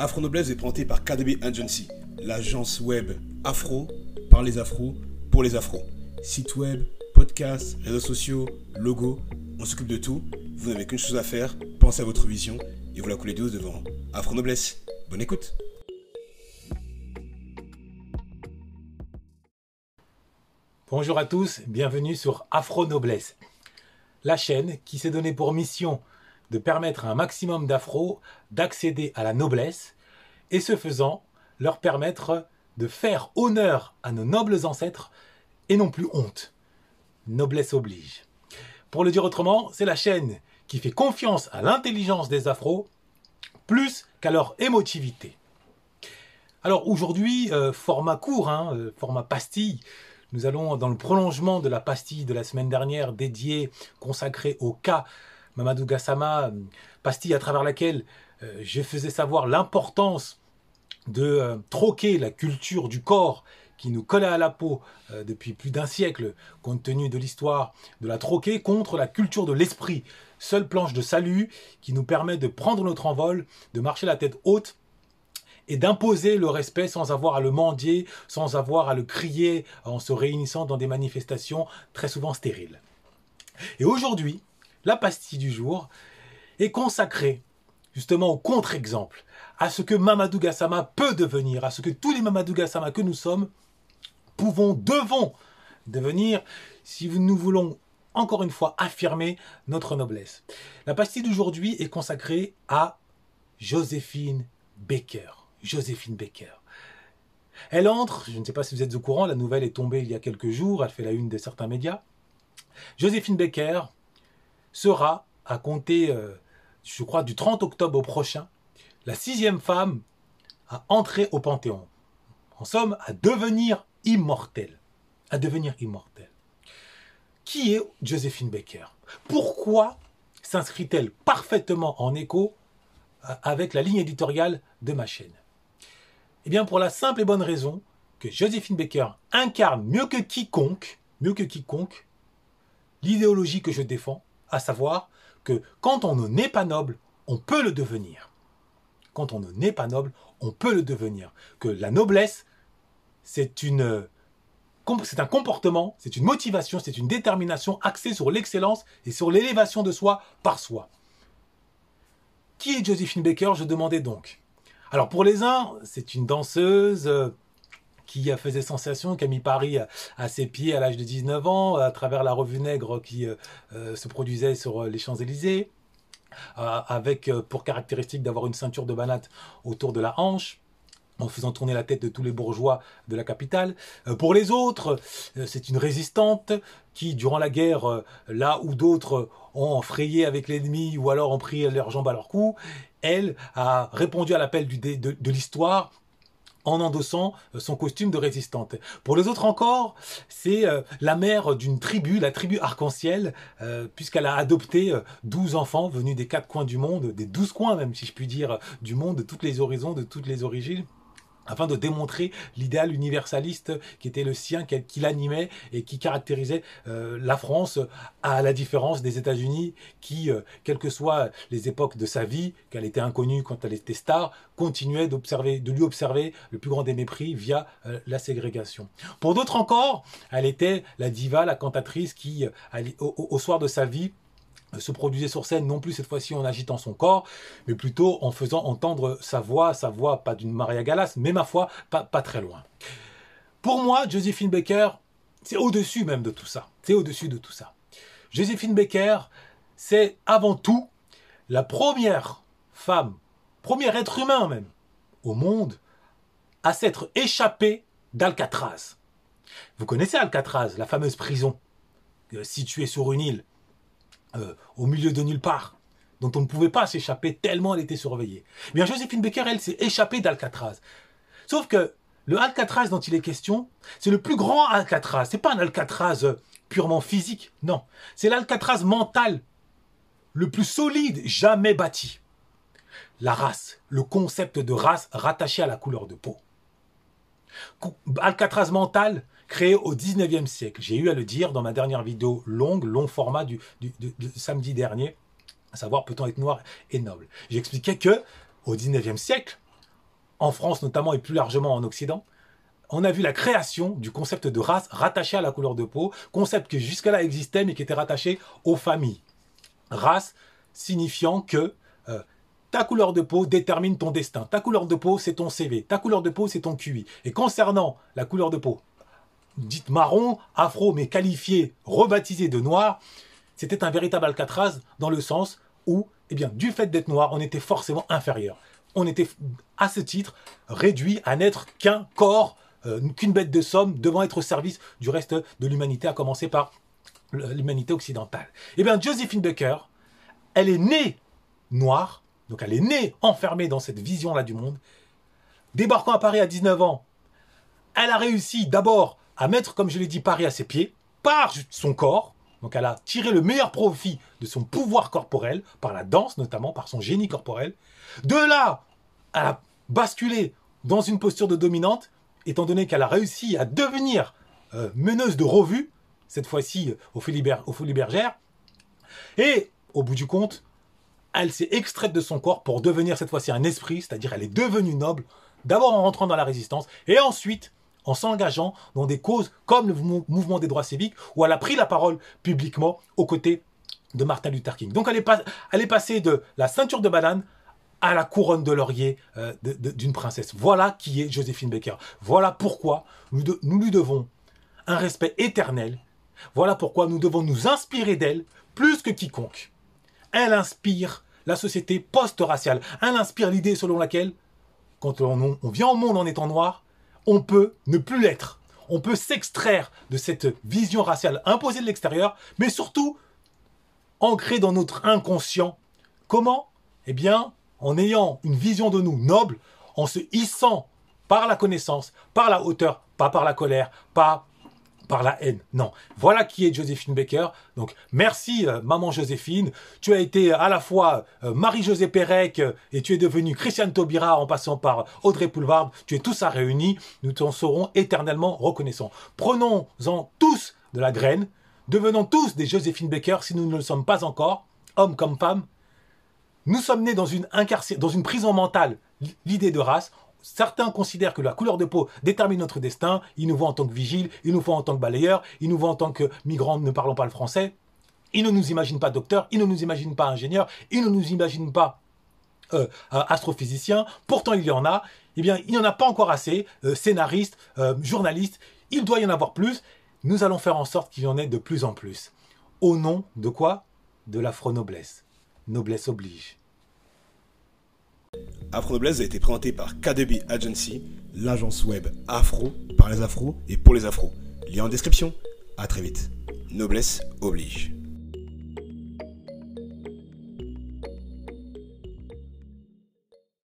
Afro Noblesse est présenté par KDB Agency, l'agence web afro par les afros pour les afros. Site web, podcast, réseaux sociaux, logo, on s'occupe de tout. Vous n'avez qu'une chose à faire, pensez à votre vision et vous la coulez douce devant Afro Noblesse. Bonne écoute. Bonjour à tous, bienvenue sur Afro Noblesse, la chaîne qui s'est donnée pour mission de permettre à un maximum d'afro d'accéder à la noblesse et ce faisant leur permettre de faire honneur à nos nobles ancêtres et non plus honte. Noblesse oblige. Pour le dire autrement, c'est la chaîne qui fait confiance à l'intelligence des afros plus qu'à leur émotivité. Alors aujourd'hui, euh, format court, hein, euh, format pastille, nous allons dans le prolongement de la pastille de la semaine dernière dédiée, consacrée au cas Mamadou Gassama, pastille à travers laquelle euh, je faisais savoir l'importance de euh, troquer la culture du corps qui nous collait à la peau euh, depuis plus d'un siècle, compte tenu de l'histoire, de la troquer contre la culture de l'esprit, seule planche de salut qui nous permet de prendre notre envol, de marcher la tête haute et d'imposer le respect sans avoir à le mendier, sans avoir à le crier en se réunissant dans des manifestations très souvent stériles. Et aujourd'hui, la pastille du jour est consacrée justement au contre-exemple, à ce que Mamadou Gassama peut devenir, à ce que tous les Mamadou Gassama que nous sommes pouvons, devons devenir si nous voulons encore une fois affirmer notre noblesse. La pastille d'aujourd'hui est consacrée à Joséphine Baker. Joséphine Baker. Elle entre, je ne sais pas si vous êtes au courant, la nouvelle est tombée il y a quelques jours, elle fait la une de certains médias. Joséphine Baker sera, à compter, euh, je crois, du 30 octobre au prochain, la sixième femme à entrer au Panthéon. En somme, à devenir immortelle. À devenir immortelle. Qui est Joséphine Baker? Pourquoi s'inscrit-elle parfaitement en écho euh, avec la ligne éditoriale de ma chaîne? Eh bien, pour la simple et bonne raison que Joséphine Baker incarne mieux que quiconque, mieux que quiconque, l'idéologie que je défends, à savoir que quand on n'est pas noble, on peut le devenir. Quand on n'est pas noble, on peut le devenir. Que la noblesse, c'est une c'est un comportement, c'est une motivation, c'est une détermination axée sur l'excellence et sur l'élévation de soi par soi. Qui est Josephine Baker? Je demandais donc. Alors pour les uns, c'est une danseuse, euh, qui faisait sensation, qui a mis Paris à, ses pieds à l'âge de 19 ans, à travers la revue Nègre qui euh, euh, se produisait sur euh, les Champs-Élysées, avec pour caractéristique d'avoir une ceinture de banate autour de la hanche en faisant tourner la tête de tous les bourgeois de la capitale. Pour les autres, c'est une résistante qui, durant la guerre, là où d'autres ont frayé avec l'ennemi ou alors ont pris leurs jambes à leur cou, elle a répondu à l'appel de l'histoire en endossant euh, son costume de résistante. Pour les autres encore, c'est euh, la mère d'une tribu, la tribu arc-en-ciel, euh, puisqu'elle a adopté 12 enfants venus des quatre coins du monde, des 12 coins même, si je puis dire, du monde, de toutes les horizons, de toutes les origines afin de démontrer l'idéal universaliste qui était le sien, qui l'animait et qui caractérisait euh, la France à la différence des États-Unis qui, euh, quelles que soient les époques de sa vie, qu'elle était inconnue quand elle était star, continuait d'observer, de lui observer le plus grand des mépris via euh, la ségrégation. Pour d'autres encore, elle était la diva, la cantatrice qui, au soir de sa vie, se produisait sur scène non plus cette fois-ci en agitant son corps, mais plutôt en faisant entendre sa voix, sa voix pas d'une Maria Galas, mais ma foi, pas, pas très loin. Pour moi, Josephine Baker, c'est au-dessus même de tout ça. C'est au-dessus de tout ça. Josephine Baker, c'est avant tout la première femme, premier être humain même, au monde, à s'être échappée d'Alcatraz. Vous connaissez Alcatraz, la fameuse prison euh, située sur une île euh, au milieu de nulle part, dont on ne pouvait pas s'échapper tellement elle était surveillée. Bien, Joséphine Baker, elle, s'est échappée d'Alcatraz. Sauf que le Alcatraz dont il est question, c'est le plus grand Alcatraz. C'est pas un Alcatraz euh, purement physique, non. C'est l'Alcatraz mental, le plus solide jamais bâti. La race, le concept de race rattaché à la couleur de peau. Alcatraz mental, créé au 19e siècle. J'ai eu à le dire dans ma dernière vidéo longue, long format du, samedi dernier, à savoir peut-on être noir et noble? J'expliquais que au 19e siècle, en France notamment et plus largement en Occident, on a vu la création du concept de race rattaché à la couleur de peau, concept qui jusque-là existait mais qui était rattaché aux familles. Race signifiant que euh, ta couleur de peau détermine ton destin. Ta couleur de peau, c'est ton CV. Ta couleur de peau, c'est ton QI. Et concernant la couleur de peau, dite marron, afro, mais qualifiée, rebaptisée de noir, c'était un véritable alcatraz dans le sens où, eh bien, du fait d'être noir, on était forcément inférieur. On était, à ce titre, réduit à n'être qu'un corps, euh, qu'une bête de somme devant être au service du reste de l'humanité, à commencer par l'humanité occidentale. Eh bien, Josephine Baker, elle est née noire, donc elle est née enfermée dans cette vision-là du monde. Débarquant à Paris à 19 ans, elle a réussi d'abord à mettre, comme je l'ai dit, Paris à ses pieds, par son corps, donc elle a tiré le meilleur profit de son pouvoir corporel, par la danse notamment, par son génie corporel. De là, elle a basculé dans une posture de dominante, étant donné qu'elle a réussi à devenir euh, meneuse de revue, cette fois-ci euh, au Folies Bergères. Et au bout du compte, elle s'est extraite de son corps pour devenir cette fois-ci un esprit, c'est-à-dire elle est devenue noble, d'abord en rentrant dans la résistance, et ensuite en s'engageant dans des causes comme le mouvement des droits civiques, où elle a pris la parole publiquement aux côtés de Martin Luther King. Donc elle est, passée de la ceinture de banane à la couronne de laurier euh, d'une princesse. Voilà qui est Joséphine Baker. Voilà pourquoi nous, nous lui devons un respect éternel. Voilà pourquoi nous devons nous inspirer d'elle plus que quiconque. Elle inspire la société post-raciale. Elle inspire l'idée selon laquelle, quand on, on vient au monde en étant noir, on peut ne plus l'être. On peut s'extraire de cette vision raciale imposée de l'extérieur, mais surtout ancrée dans notre inconscient. Comment? Eh bien, en ayant une vision de nous noble, en se hissant par la connaissance, par la hauteur, pas par la colère, pas par la haine. Non. Voilà qui est Joséphine Baker. Donc merci euh, maman Joséphine. Tu as été à la fois euh, Marie-Josée Pérec euh, et tu es devenue Christiane Taubira en passant par Audrey Poulvard. Tu es tous ça. Nous t'en serons éternellement reconnaissants. Prenons-en tous de la graine. Devenons tous des Joséphine Baker si nous ne le sommes pas encore, hommes comme femmes. Nous sommes nés dans une, dans une prison mentale, l'idée de race certains considèrent que la couleur de peau détermine notre destin. Ils nous voient en tant que vigiles, ils nous voient en tant que balayeurs, ils nous voient en tant que migrants ne parlant pas le français. Ils ne nous imaginent pas docteurs, ils ne nous imaginent pas ingénieurs, ils ne nous imaginent pas euh, astrophysiciens. Pourtant, il y en a. Eh bien, il n'y en a pas encore assez. Euh, scénaristes, euh, journalistes, il doit y en avoir plus. Nous allons faire en sorte qu'il y en ait de plus en plus. Au nom de quoi? De l'afro-noblesse. Noblesse oblige. Afro Noblesse a été présenté par KDB Agency, l'agence web afro par les afros et pour les afros. Lien en description. À très vite. Noblesse oblige.